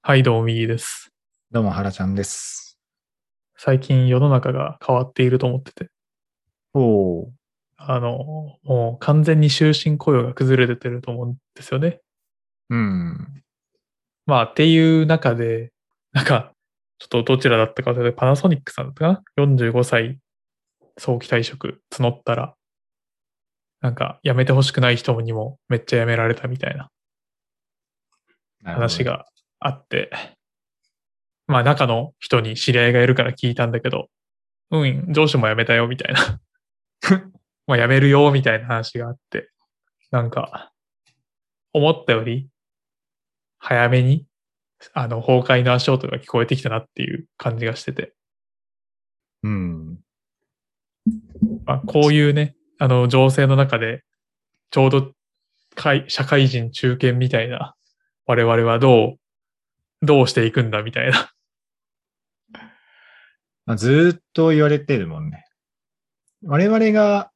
はい、どうも、右です。どうも、原ちゃんです。最近世の中が変わっていると思ってて、おお。あの、もう完全に終身雇用が崩れてると思うんですよね。うん。まあ、っていう中で、なんか、ちょっとどちらだったかというと、パナソニックさんだったかな ?45 歳早期退職募ったら、なんか辞めてほしくない人にもめっちゃ辞められたみたいな話。があって、まあ中の人に知り合いがいるから聞いたんだけど、うん、上司も辞めたよみたいな。まあ辞めるよみたいな話があって、なんか、思ったより早めに、あの、崩壊の足音が聞こえてきたなっていう感じがしてて、うん。まあ、こういうね、あの、情勢の中で、ちょうど会、社会人中堅みたいな、我々はどう、どうしていくんだみたいな。まあ、ずーっと言われてるもんね。我々が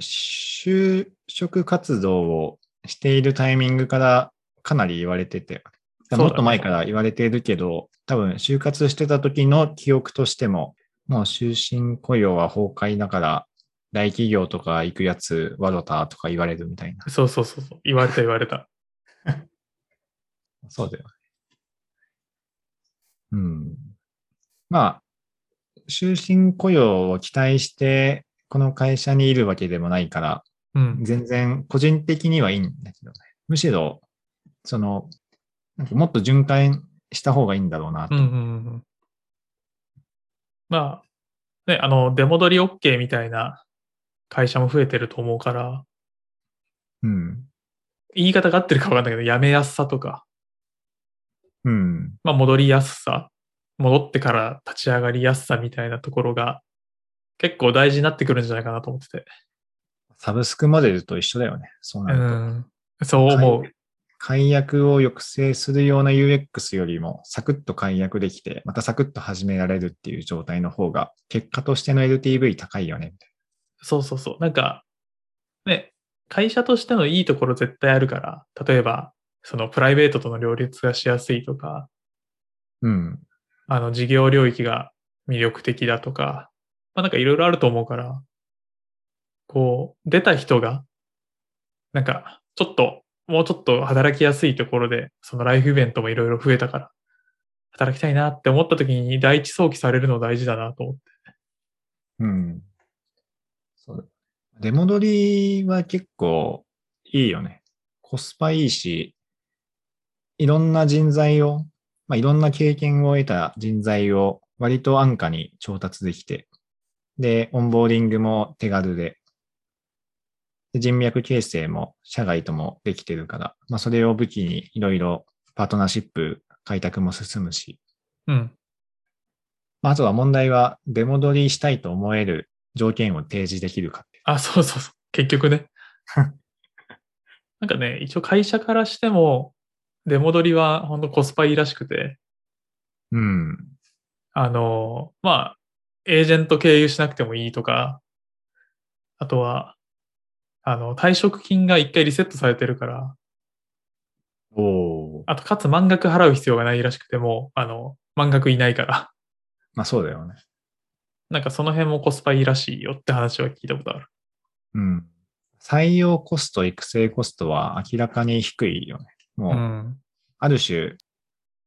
就職活動をしているタイミングからかなり言われてて、もっと前から言われているけど、多分就活してた時の記憶としても、もう終身雇用は崩壊だから、大企業とか行くやつ、わろたとか言われるみたいな。そうそうそうそう。言われた言われた。そうだよね。うん。まあ、終身雇用を期待して、この会社にいるわけでもないから、うん。全然個人的にはいいんだけどね。むしろ、その、なんかもっと循環した方がいいんだろうなと。うんうんうん。まあ、ね、あの、出戻り OK みたいな会社も増えてると思うから、うん。言い方が合ってるかわかんないけど、辞めやすさとか、うん。まあ、戻りやすさ、戻ってから立ち上がりやすさみたいなところが結構大事になってくるんじゃないかなと思ってて。サブスクモデルと一緒だよね。そうなうると。ん。そう思う。解約を抑制するような UX よりも、サクッと解約できて、またサクッと始められるっていう状態の方が、結果としての LTV 高いよね。みたいそうそうそう。なんか、ね、会社としてのいいところ絶対あるから、例えば、そのプライベートとの両立がしやすいとか、なうん。あの事業領域が魅力的だとか、まあなんかいろいろあると思うから、こう、出た人が、なんか、ちょっと、もうちょっと働きやすいところで、そのライフイベントもいろいろ増えたから、働きたいなって思った時に第一早期されるの大事だなと思って。うん。そうだ。出戻りは結構いいよね。コスパいいし、いろんな人材を、まあ、いろんな経験を得た人材を割と安価に調達できて、で、オンボーディングも手軽で、で人脈形成も社外ともできてるから、まあ、それを武器にいろいろパートナーシップ開拓も進むし、うん。まあ、あとは問題は出戻りしたいと思える条件を提示できるか。あ、そうそうそう。結局ね。なんかね、一応会社からしても、出戻りは本当コスパいいらしくて、うん。あの、まあ、エージェント経由しなくてもいいとか、あとは、あの、退職金が一回リセットされてるから、おお。あと、かつ満額払う必要がないらしくても、あの、満額いないから、まあそうだよね。なんかその辺もコスパいいらしいよって話は聞いたことある。うん。採用コスト、育成コストは明らかに低いよね。もう、うん。ある種、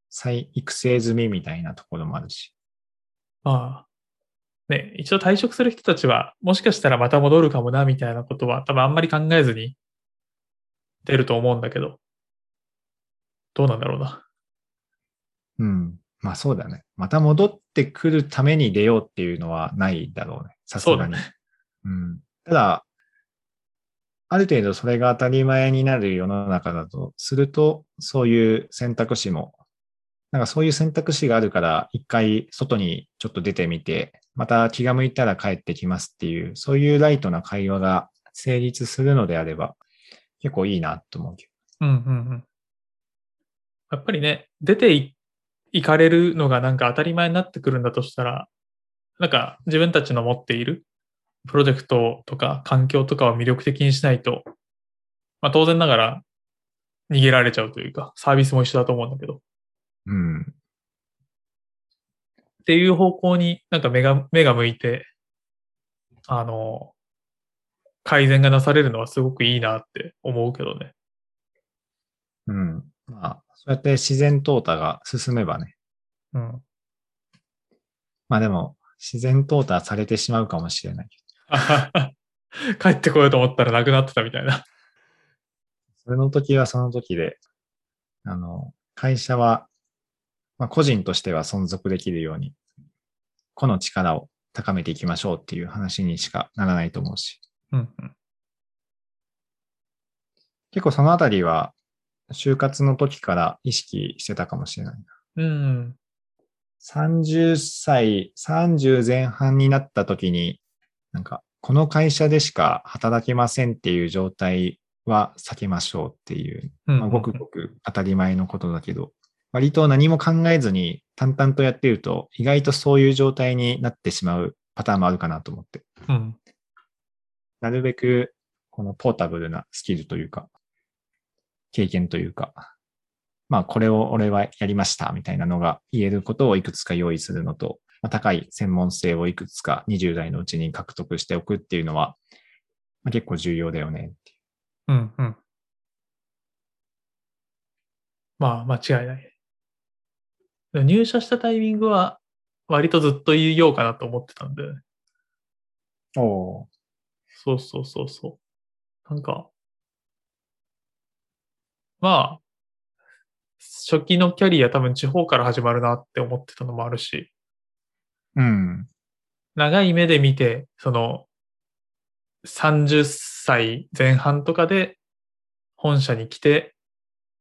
再育成済みみたいなところもあるし。まあ、ね、一応退職する人たちは、もしかしたらまた戻るかもな、みたいなことは、多分あんまり考えずに出ると思うんだけど、どうなんだろうな。うん。まあそうだね。また戻ってくるために出ようっていうのはないだろうね。さすがに。そうだうん。ただ、ある程度それが当たり前になる世の中だとすると、そういう選択肢も、なんかそういう選択肢があるから、一回外にちょっと出てみて、また気が向いたら帰ってきますっていう、そういうライトな会話が成立するのであれば、結構いいなと思うけどうんうんうん。やっぱりね、出てい行かれるのがなんか当たり前になってくるんだとしたら、なんか自分たちの持っているプロジェクトとか環境とかを魅力的にしないと、まあ当然ながら逃げられちゃうというか、サービスも一緒だと思うんだけど、うん。っていう方向になんか目が、目が向いて、あの、改善がなされるのはすごくいいなって思うけどね。うん。まあ、そうやって自然淘汰が進めばね。うん。まあでも、自然淘汰されてしまうかもしれない。帰ってこようと思ったらなくなってたみたいな。それの時はその時で、あの、会社は、まあ個人としては存続できるように、個の力を高めていきましょうっていう話にしかならないと思うし。うんうん。結構そのあたりは、就活の時から意識してたかもしれないな。うん。30歳、30前半になった時に、なんか、この会社でしか働けませんっていう状態は避けましょうっていう、うんまあ、ごくごく当たり前のことだけど、割と何も考えずに淡々とやってると、意外とそういう状態になってしまうパターンもあるかなと思って。うん。なるべく、このポータブルなスキルというか、経験というか、まあ、これを俺はやりましたみたいなのが言えることをいくつか用意するのと、まあ、高い専門性をいくつか20代のうちに獲得しておくっていうのは、まあ、結構重要だよねっていうんうん。まあ、間違いない。入社したタイミングは、割とずっと言おうかなと思ってたんで、う。おそうそうそうそう。なんか、まあ、初期のキャリア多分地方から始まるなって思ってたのもあるし、うん。長い目で見て、その、30歳前半とかで本社に来て、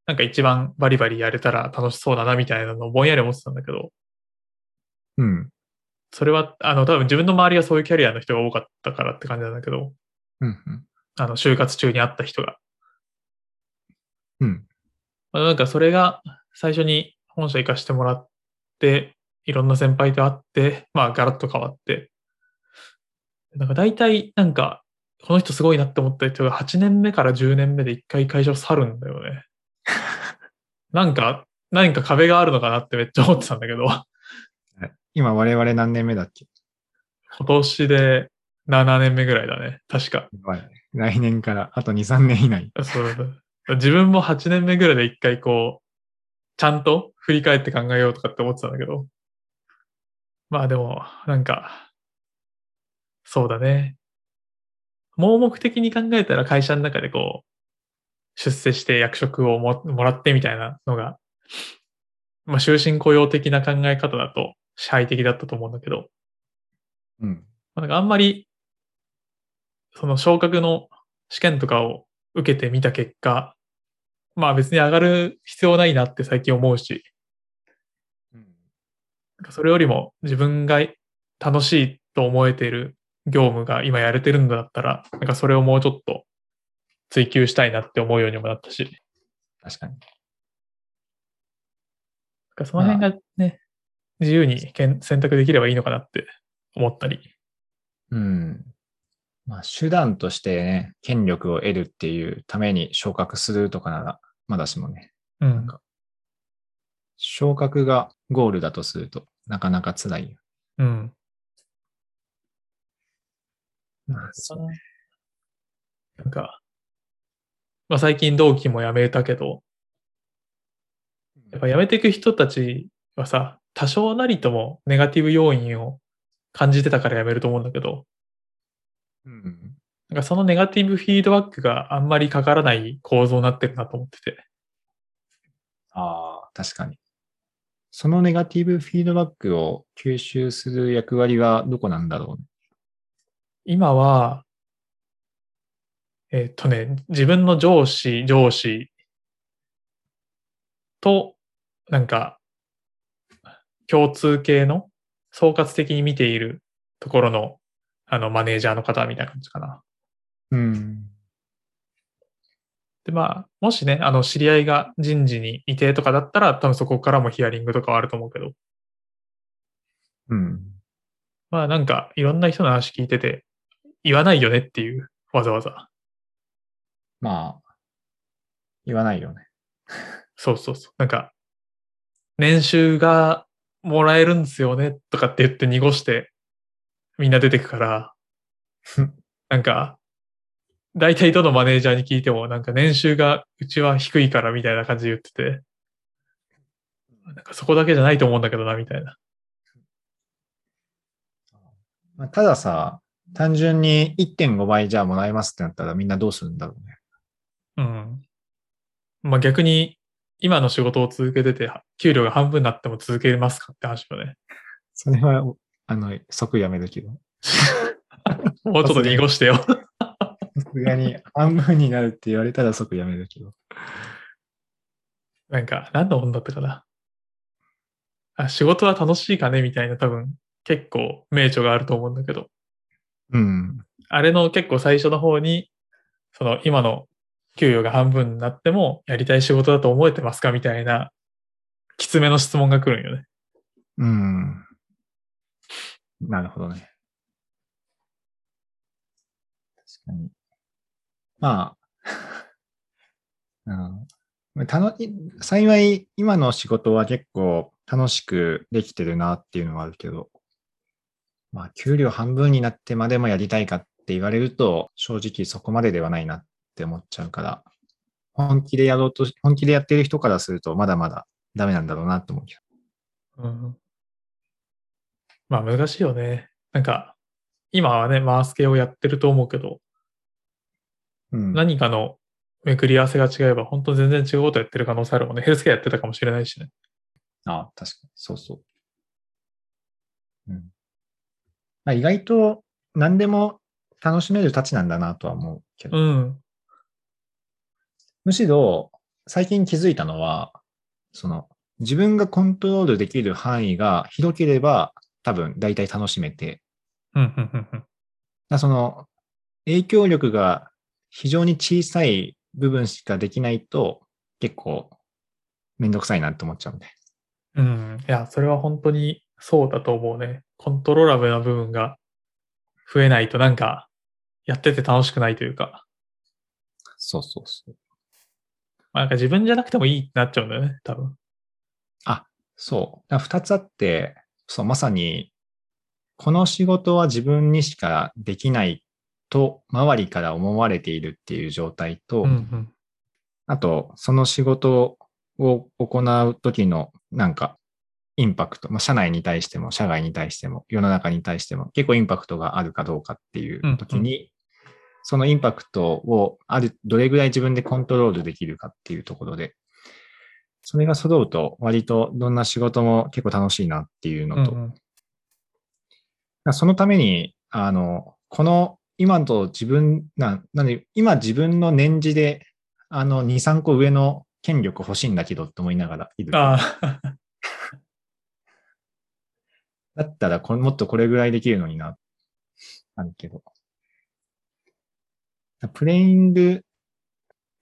なんか一番バリバリやれたら楽しそうだなみたいなのをぼんやり思ってたんだけど、うん。それは、あの、多分自分の周りはそういうキャリアの人が多かったからって感じなんだけど、うん。うんあの、就活中に会った人が。うん。まあなんかそれが最初に本社行かしてもらって、いろんな先輩と会って、まあガラッと変わって、なんか大体なんか、この人すごいなって思った人が8年目から10年目で一回会社を去るんだよね。なんか、何か壁があるのかなってめっちゃ思ってたんだけど、今我々何年目だっけ？今年で7年目ぐらいだね。確か。来年からあと2、3年以内。そう自分も8年目ぐらいで一回こう、ちゃんと振り返って考えようとかって思ってたんだけど。まあでも、なんか、そうだね。盲目的に考えたら会社の中でこう、出世して役職をももらってみたいなのが、まあ終身雇用的な考え方だと支配的だったと思うんだけど、うん。まあなんかあんまり、その昇格の試験とかを受けてみた結果、まあ別に上がる必要ないなって最近思うし、それよりも自分が楽しいと思えている業務が今やれてるんだったら、なんかそれをもうちょっと追求したいなって思うようにもなったし、確かに。なんかその辺がね、自由に選択できればいいのかなって思ったり。うん。まあ、手段としてね、権力を得るっていうために昇格するとかなら、まだしもね、うん。昇格がゴールだとすると、なかなか辛いよ。うん。まあそうなんか、まあ最近同期も辞めたけど、やっぱ辞めていく人たちはさ、多少なりともネガティブ要因を感じてたから辞めると思うんだけど、うん。なんかそのネガティブフィードバックがあんまりかからない構造になってるなと思ってて。ああ、確かに。そのネガティブフィードバックを吸収する役割はどこなんだろうね？今は、えっとね、自分の上司、上司と、なんか、共通系の総括的に見ているところの、あの、マネージャーの方みたいな感じかな。うん。で、まあ、もしね、あの、知り合いが人事にいてとかだったら、多分そこからもヒアリングとかはあると思うけど、うん。まあなんか、いろんな人の話聞いてて、言わないよねっていう、わざわざ。まあ、言わないよね。そうそうそう。なんか、年収がもらえるんですよねとかって言って濁してみんな出てくから、なんか、大体どのマネージャーに聞いても、なんか年収がうちは低いからみたいな感じで言ってて、なんかそこだけじゃないと思うんだけどな、みたいな。まあたださ、単純に1.5倍じゃあもらえますってなったらみんなどうするんだろうね。うん。まあ逆に、今の仕事を続けてて、給料が半分になっても続けますかって話よね。それは、あの、即やめるけど。もうちょっと濁してよ。さすがに半分になるって言われたら即やめるけど。なんか、何の本だったかな。あ、仕事は楽しいかねみたいな多分、結構名著があると思うんだけど、うん。あれの結構最初の方に、その今の給与が半分になってもやりたい仕事だと思えてますかみたいな、きつめの質問が来るんよね。うん。なるほどね。確かに。まあ、うん。たの幸い、今の仕事は結構楽しくできてるなっていうのはあるけど、まあ、給料半分になってまでもやりたいかって言われると、正直そこまでではないなって思っちゃうから、本気でやろうと、本気でやってる人からすると、まだまだダメなんだろうなと思うけど。うん。まあ難しいよね。なんか、今はね、マース系をやってると思うけど、うん。何かのめくり合わせが違えば、本当全然違うことやってる可能性あるもんね。ヘルスケアやってたかもしれないしね。ああ、確かに。そうそう。うん。まあ、意外と何でも楽しめるたちなんだなとは思うけど、うん。むしろ最近気づいたのは、その自分がコントロールできる範囲が広ければ多分大体楽しめて、うん、うん、うんうん。だその影響力が非常に小さい部分しかできないと結構めんどくさいなって思っちゃうんで。うん。いや、それは本当にそうだと思うね。コントローラブルな部分が増えないとなんか、やってて楽しくないというか、そうそうそう。まあ、なんか自分じゃなくてもいいってなっちゃうんだよね、多分。そう。二つあって、そう、まさに、この仕事は自分にしかできないと、周りから思われているっていう状態と、うん、うん。あと、その仕事を行う時の、なんか、インパクト、まあ、社内に対しても、社外に対しても、世の中に対しても、結構インパクトがあるかどうかっていう時に、そのインパクトをある、どれぐらい自分でコントロールできるかっていうところで、それが揃うと、割とどんな仕事も結構楽しいなっていうのと、うんうん。そのために、あの、この今と自分、な、なんで、今自分の年次で、あの、2、3個上の権力欲しいんだけどって思いながらいる。だったらこれ、もっとこれぐらいできるのにな、あるけど。プレイング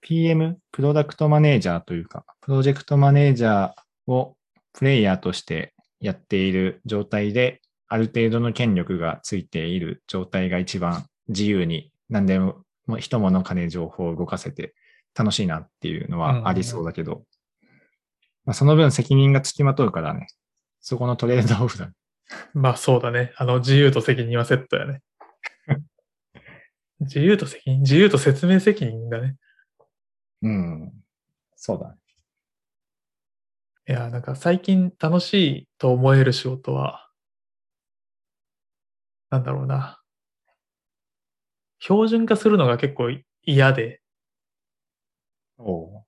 PM、プロダクトマネージャーというか、プロジェクトマネージャーをプレイヤーとしてやっている状態で、ある程度の権力がついている状態が一番自由に何でも人物金情報を動かせて楽しいなっていうのはありそうだけど、まあ、その分責任がつきまとうからね、そこのトレードオフだ。まあそうだね。あの、自由と責任はセットやね。自由と責任、自由と説明責任だね。うん。そうだね。いや、なんか最近楽しいと思える仕事は、なんだろうな。標準化するのが結構嫌で、おう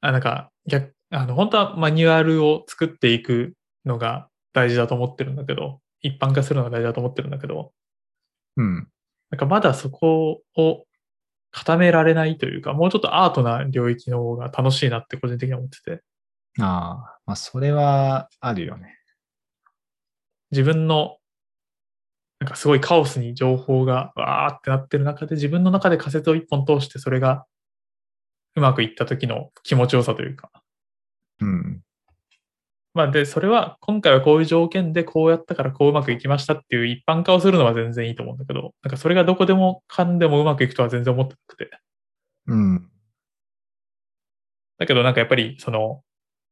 あ、なんか逆、あの、本当はマニュアルを作っていくのが大事だと思ってるんだけど、一般化するのが大事だと思ってるんだけど、うん。なんかまだそこを固められないというか、もうちょっとアートな領域の方が楽しいなって個人的には思ってて、ああ、まあ、それはあるよね。自分の、なんかすごいカオスに情報がわーってなってる中で、自分の中で仮説を一本通して、それがうまくいった時の気持ちよさというか。うん。まあで、それは今回はこういう条件でこうやったからこううまくいきましたっていう一般化をするのは全然いいと思うんだけど、なんかそれがどこでもかんでもうまくいくとは全然思ってなくて。うん。だけどなんかやっぱりその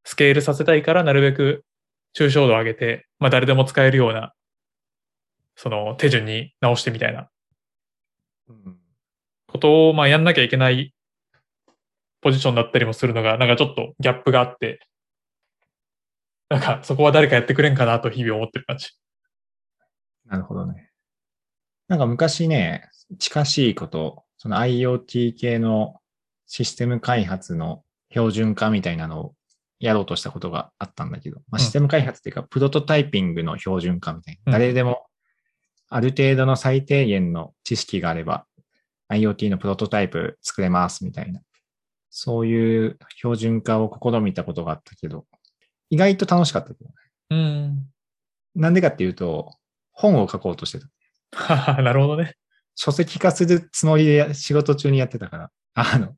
スケールさせたいからなるべく抽象度を上げて、まあ誰でも使えるような、その手順に直してみたいなうんことを、まあやんなきゃいけないポジションだったりもするのが、なんかちょっとギャップがあって、なんかそこは誰かやってくれんかなと日々思ってる感じ。なるほどね。なんか昔ね、近しいこと、その IoT 系のシステム開発の標準化みたいなのをやろうとしたことがあったんだけど、まあ、うんシステム開発っていうか、プロトタイピングの標準化みたいな。うん誰でもある程度の最低限の知識があれば、IoT のプロトタイプ作れますみたいな。そういう標準化を試みたことがあったけど、意外と楽しかったけどね。うん。なんでかっていうと、本を書こうとしてた。なるほどね。書籍化するつもりで仕事中にやってたから、あの、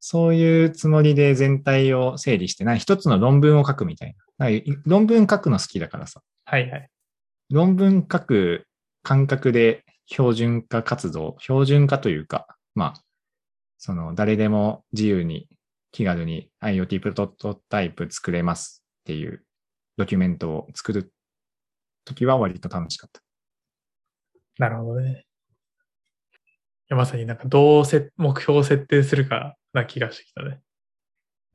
そういうつもりで全体を整理して、な一つの論文を書くみたいな。な論文書くの好きだからさ、はいはい。論文書く感覚で標準化活動、標準化というか、まあ、その誰でも自由に気軽に IoT プロトタイプ作れますっていうドキュメントを作るときは割と楽しかった。なるほどね。いやまさになんかどうせ目標を設定するかな気がしてきたね。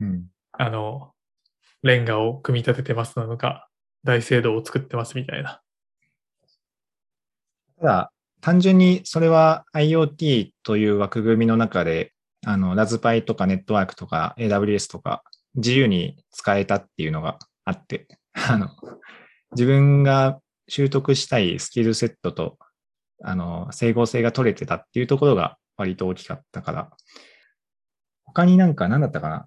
うん。あの、レンガを組み立ててますなのか、大聖堂を作ってますみたいな。ただ、単純にそれは IoT という枠組みの中で、あの、ラズパイとかネットワークとか AWS とか自由に使えたっていうのがあって、あの、自分が習得したいスキルセットと、あの、整合性が取れてたっていうところが割と大きかったから、他になんか何だったかな？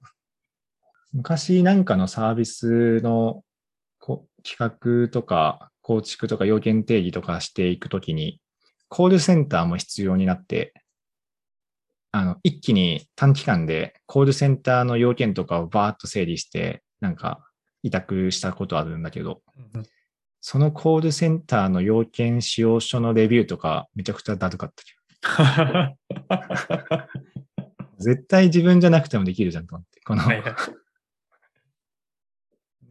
昔なんかのサービスの企画とか構築とか要件定義とかしていくときに、コールセンターも必要になって、あの、一気に短期間でコールセンターの要件とかをバーッと整理して、なんか委託したことあるんだけど、うんそのコールセンターの要件使用書のレビューとかめちゃくちゃだるかったけど。絶対自分じゃなくてもできるじゃんと思って。この。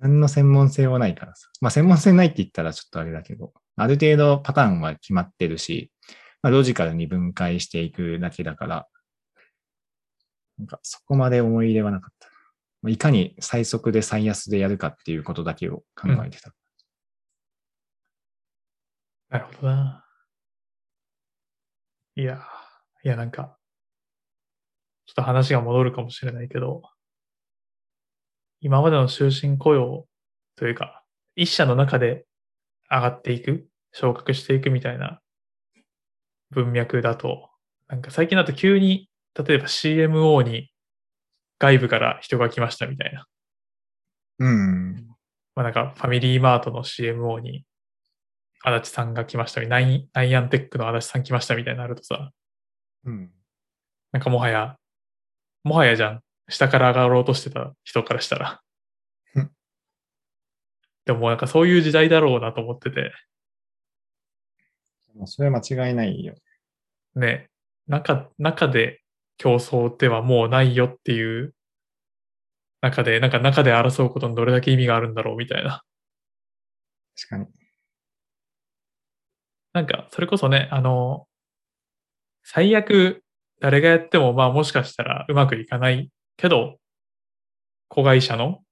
何の専門性はないからさ。まあ専門性ないって言ったらちょっとあれだけど、ある程度パターンは決まってるし、まあ、ロジカルに分解していくだけだから、なんかそこまで思い入れはなかった。まあいかに最速で最安でやるかっていうことだけを考えてた。なるほどな。いや、いやなんか、ちょっと話が戻るかもしれないけど、今までの終身雇用というか、一社の中で上がっていく、昇格していくみたいな文脈だと、なんか最近だと急に、例えば CMO に外部から人が来ましたみたいな。うん。まあなんかファミリーマートの CMO に足立さんが来ましたみたいな、ナイアンテックの足立さん来ましたみたいになるとさ、うん。なんかもはや、もはやじゃん。下から上がろうとしてた人からしたらうん。でもなんかそういう時代だろうなと思ってて、それは間違いないよ。ね、中、中で競争ってはもうないよっていう中で、なんか中で争うことにどれだけ意味があるんだろうみたいな。確かに。なんか、それこそね、あの、最悪誰がやっても、まあもしかしたらうまくいかないけど、子会社の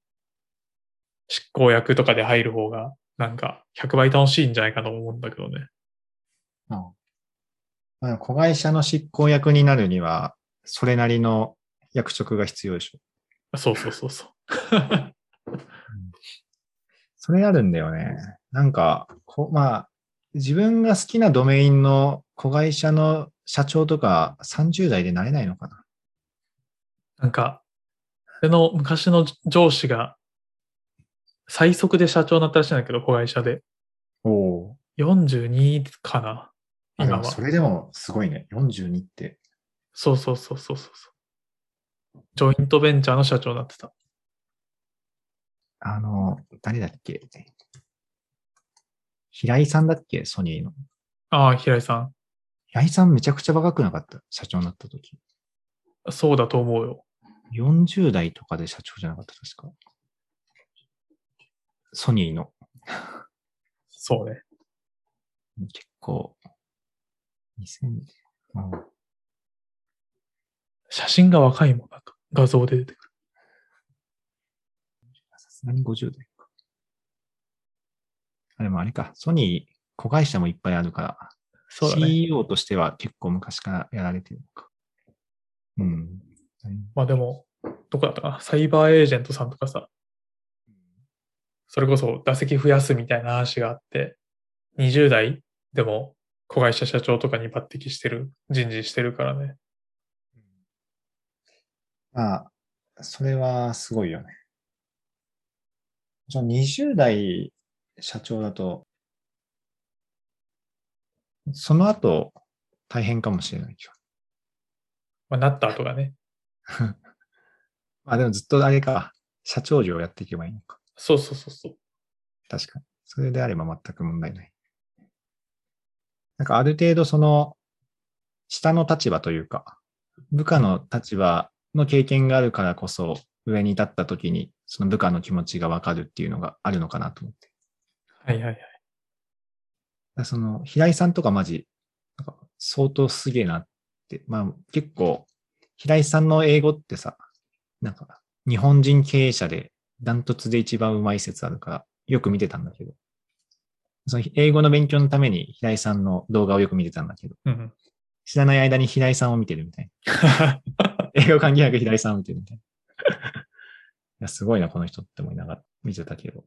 執行役とかで入る方が、なんか100倍楽しいんじゃないかと思うんだけどね。うんまあ、子会社の執行役になるには、それなりの役職が必要でしょ。そうそうそうそう。それあるんだよね。なんか、こまあ、自分が好きなドメインの子会社の社長とか30代でなれないのかな。なんか、その昔の上司が最速で社長になったらしいんだけど、子会社で。おお。42かな今は。あでもそれでもすごいね。42って。そうそうそうそうそう。ジョイントベンチャーの社長になってた。あの、誰だっけ？平井さんだっけ？ソニーの。ああ、平井さ平井さんめちゃくちゃ若くなかった？社長になった時。ん。そうだと思うよ。40代とかで社長じゃなかった、確か？ソニーの。そうね。結構、2000、うん写真が若いもん、なんか画像で出てくる。さすがに50代か。あ、でもあれか、ソニー、子会社もいっぱいあるから、そうだね。CEO としては結構昔からやられてるのか。うん。まあでも、どこだったかな？サイバーエージェントさんとかさ、それこそ打席増やすみたいな話があって、20代でも子会社社長とかに抜擢してる、人事してるからね。まあ、それはすごいよね。じゃあ20代社長だと、その後大変かもしれないけど。まあ、なった後がね。まあでもずっとあれか、社長業やっていけばいいのか。そうそうそうそう。確かに。それであれば全く問題ない。なんかある程度その、下の立場というか、部下の立場の経験があるからこそ、上に立った時に、その部下の気持ちがわかるっていうのがあるのかなと思って。はいはいはい。その、平井さんとかマジ、なんか相当すげえなって。まあ結構、平井さんの英語ってさ、なんか、日本人経営者でダントツで一番うまい説あるから、よく見てたんだけど、その英語の勉強のために平井さんの動画をよく見てたんだけど、うんうん。知らない間に平井さんを見てるみたいな。英語関係なく平井さんを見てるみたいな。いや、すごいな、この人って思いながら見てたけど。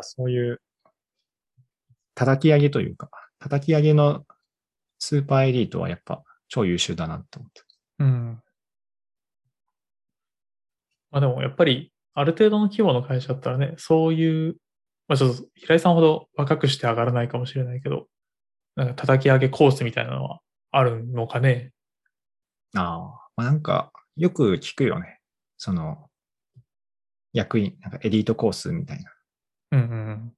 そういう、叩き上げというか、叩き上げのスーパーエリートはやっぱ超優秀だなって思って。うん。まあでもやっぱり、ある程度の規模の会社だったらね、そういう、まあちょっと平井さんほど若くして上がらないかもしれないけど、なんか叩き上げコースみたいなのはあるのかね？ああ、まあ、なんか、よく聞くよね。その、役員、なんかエリートコースみたいな。うんうんうん。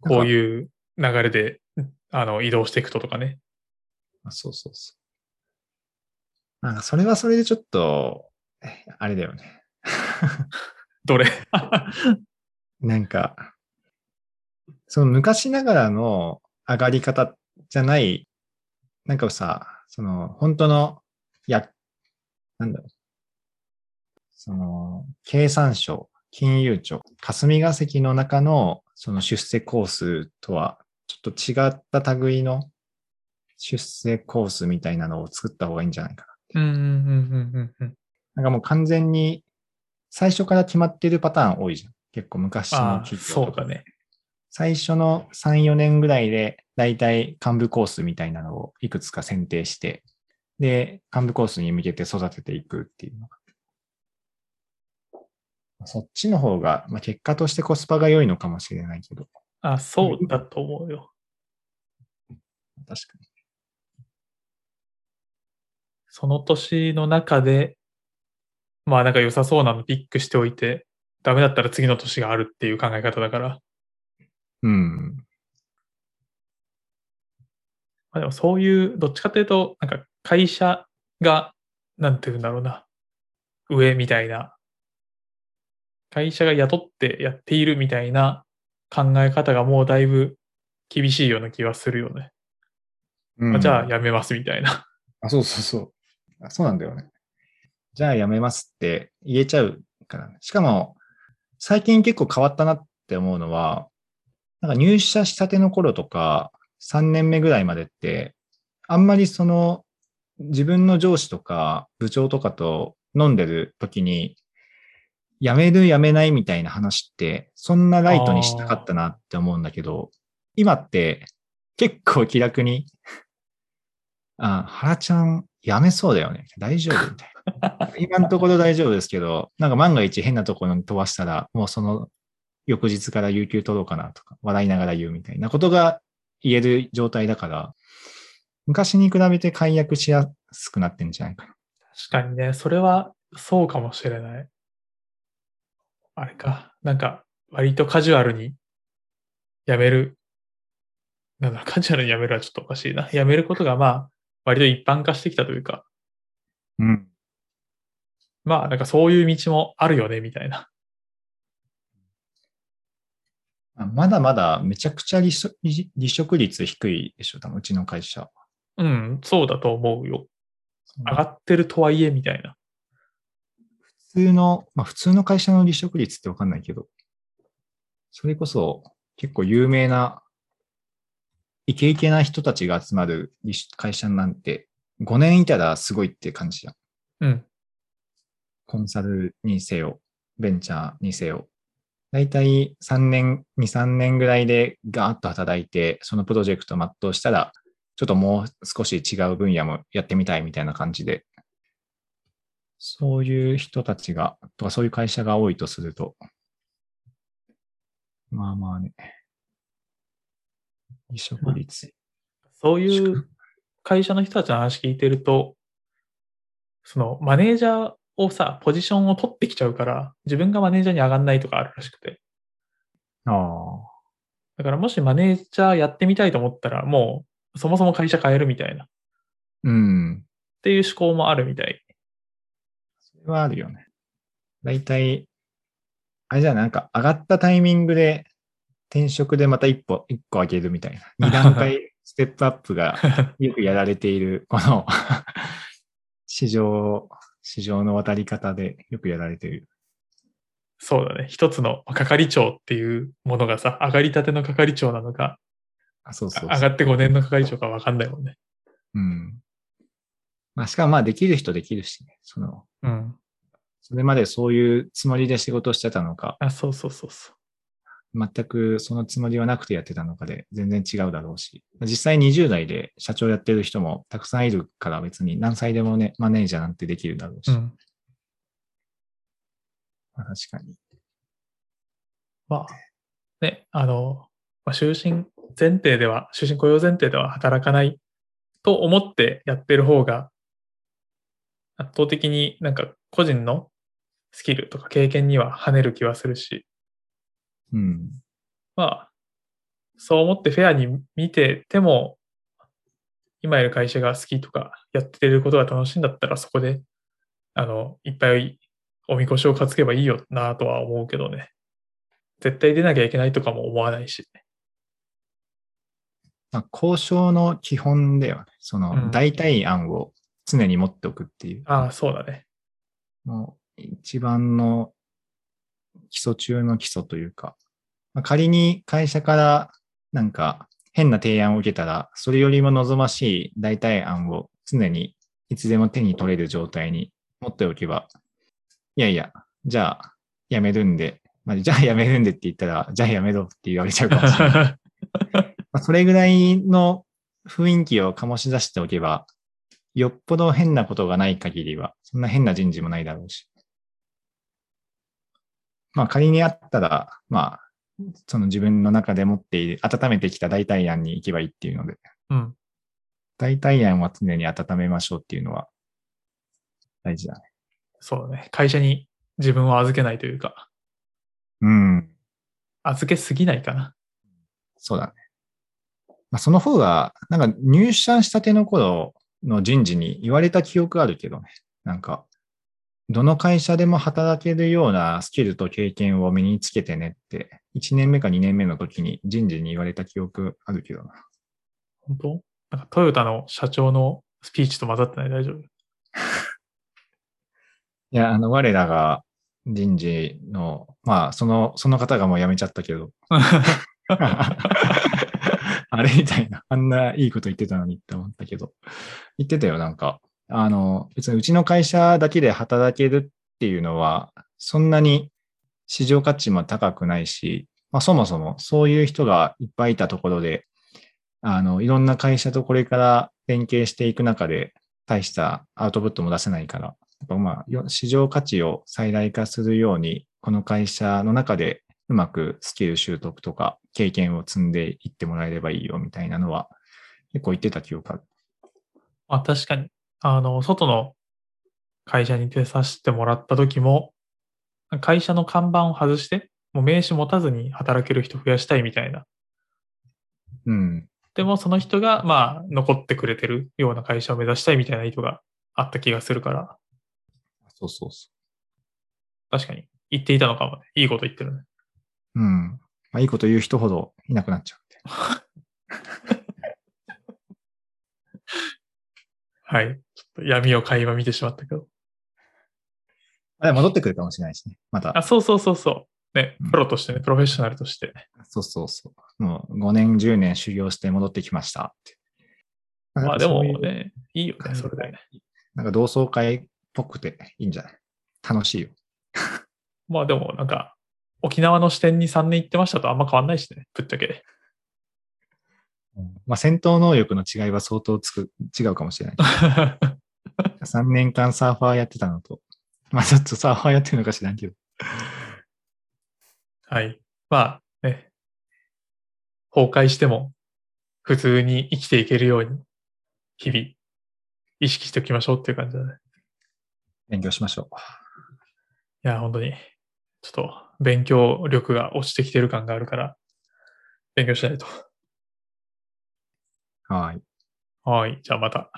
こういう流れで、あの、移動していくととかね。あそうそうそう。なんか、それはそれでちょっと、えあれだよね。どれ？なんか、その昔ながらの上がり方じゃない、なんかさ、その、本当の、や、なんだろう。その、経産省、金融庁、霞が関の中の、その出世コースとは、ちょっと違った類の出世コースみたいなのを作った方がいいんじゃないかな。うんうんうんうんうん。なんかもう完全に、最初から決まってるパターン多いじゃん。結構昔の企業とかそうだね。最初の3、4年ぐらいで、だいたい幹部コースみたいなのをいくつか選定して、で、幹部コースに向けて育てていくっていうのが。そっちの方が、まあ、結果としてコスパが良いのかもしれないけど。あ、そうだと思うよ。確かに。その年の中で、まあなんか良さそうなのピックしておいて、ダメだったら次の年があるっていう考え方だから。うん。まあでもそういう、どっちかというと、なんか会社が、なんていうんだろうな、上みたいな、会社が雇ってやっているみたいな考え方がもうだいぶ厳しいような気はするよね。うんあじゃあやめますみたいな。あ、そうそうそう。あそうなんだよね。じゃあやめますって言えちゃうから、ね。しかも、最近結構変わったなって思うのは、なんか入社したての頃とか、3年目ぐらいまでって、あんまりその、自分の上司とか部長とかと飲んでる時に、辞める辞めないみたいな話って、そんなライトにしなかったなって思うんだけど、今って結構気楽に、あ、原ちゃん辞めそうだよね。大丈夫みたいな。今のところ大丈夫ですけど、なんか万が一変なところに飛ばしたら、もうその翌日から有給取ろうかなとか、笑いながら言うみたいなことが言える状態だから、昔に比べて解約しやすくなってんじゃないかな。確かにね、それはそうかもしれない。あれか、なんか割とカジュアルにやめる。なんだろう、カジュアルにやめるはちょっとおかしいな。やめることがまあ、割と一般化してきたというか、うん。まあ、なんかそういう道もあるよね、みたいな。あまだまだめちゃくちゃ離職離離職率低いでしょ、多分うちの会社。うん、そうだと思うよ。上がってるとはいえ、みたいな。普通の、まあ普通の会社の離職率ってわかんないけど、それこそ結構有名な、イケイケな人たちが集まる会社なんて、5年いたらすごいって感じじゃん。うん。コンサルにせよ、ベンチャーにせよ。だいたい3年、2、3年ぐらいでガーッと働いて、そのプロジェクトを全うしたら、ちょっともう少し違う分野もやってみたいみたいな感じで、そういう人たちが、とかそういう会社が多いとすると、まあまあね、離職率。そういう会社の人たちの話聞いてると、そのマネージャーをさ、ポジションを取ってきちゃうから、自分がマネージャーに上がんないとかあるらしくて。ああ、だからもしマネージャーやってみたいと思ったら、もうそもそも会社変えるみたいな、っうん。ていう思考もあるみたい。それはあるよね。だいたい、あれじゃあなんか上がったタイミングで転職でまた一歩、一個上げるみたいな。二段階 ステップアップが よくやられている、この 市場、市場の渡り方でよくやられている。そうだね。一つの係長っていうものがさ、上がりたての係長なのか、あそうそう上がって5年の係長かわかんないもんね。うん。まあ、しかもまあできる人できるしね。その、うん。それまでそういうつもりで仕事をしてたのか、あ、そうそうそうそう。全くそのつもりはなくてやってたのかで全然違うだろうし、実際20代で社長やってる人もたくさんいるから別に何歳でもね、マネージャーなんてできるだろうし、うん。まあ、確かに。まあ、ね、あの、まあ、終身前提では、終身雇用前提では働かないと思ってやってる方が、圧倒的になんか個人のスキルとか経験には跳ねる気はするし、うん。まあ、そう思ってフェアに見てても、今いる会社が好きとか、やってることが楽しいんだったら、そこで、あの、いっぱいおみこしを担げばいいよなとは思うけどね。絶対出なきゃいけないとかも思わないし。まあ、交渉の基本だよね。そうんの代替案を常に持っておくっていう。ああ、そうだね。もう一番の基礎中の基礎というか、まあ、仮に会社からなんか変な提案を受けたら、それよりも望ましい代替案を常にいつでも手に取れる状態に持っておけば、いやいや、じゃあ辞めるんで、まあ、じゃあ辞めるんでって言ったら、じゃあ辞めろって言われちゃうかもしれない。まあそれぐらいの雰囲気を醸し出しておけば、よっぽど変なことがない限りは、そんな変な人事もないだろうし。まあ仮にあったら、まあ、その自分の中で持っている、温めてきた代替案に行けばいいっていうので、うん。代替案は常に温めましょうっていうのは大事だね。そうだね。会社に自分を預けないというか、うん。預けすぎないかな。そうだね。まあ、その方が、なんか入社したての頃の人事に言われた記憶あるけどね。なんか、どの会社でも働けるようなスキルと経験を身につけてねって、1年目か2年目の時に人事に言われた記憶あるけどな。本当？なんかトヨタの社長のスピーチと混ざってない？大丈夫？いや、あの、我らが人事の、まあ、その、その方がもう辞めちゃったけど、あれみたいな、あんないいこと言ってたのにって思ったけど、言ってたよ、なんか。あの、別にうちの会社だけで働けるっていうのは、そんなに市場価値も高くないし、まあそもそもそういう人がいっぱいいたところで、あの、いろんな会社とこれから連携していく中で、大したアウトプットも出せないから、やっぱまあ、市場価値を最大化するように、この会社の中でうまくスキル習得とか経験を積んでいってもらえればいいよみたいなのは結構言ってた記憶ある。あ、確かに。あの、外の会社に出させてもらった時も、会社の看板を外して、もう名刺持たずに働ける人増やしたいみたいな。うん。でもその人が、まあ、残ってくれてるような会社を目指したいみたいな意図があった気がするから。そうそうそ確かに。言っていたのかもね。いいこと言ってるね。う。うん。まあ、いいこと言う人ほどいなくなっちゃう はい。ちょっと闇を垣間見てしまったけど。な。でも戻ってくるかもしれないしね。また。あ、そうそうそうそう。ねうん、プロとしてね、プロフェッショナルとして。そうそうそう。もう5年、10年修行して戻ってきましたって。まあでもそういうね、いいよね、それで。なんか同窓会っぽくていいんじゃない？楽しいよ。まあでもなんか、沖縄の支店に3年行ってましたとあんま変わんないしね、ぶっちゃけ。まあ戦闘能力の違いは相当つく違うかもしれない。3年間サーファーやってたのと、まあちょっとサーファーやってるのか知らんけど。はい。まあね、崩壊しても普通に生きていけるように、日々意識しておきましょうっていう感じだね。勉強しましょいや、本当に、ちょっと勉強力が落ちてきてる感があるから、勉強しないと。う。はい。はい。じゃあまた。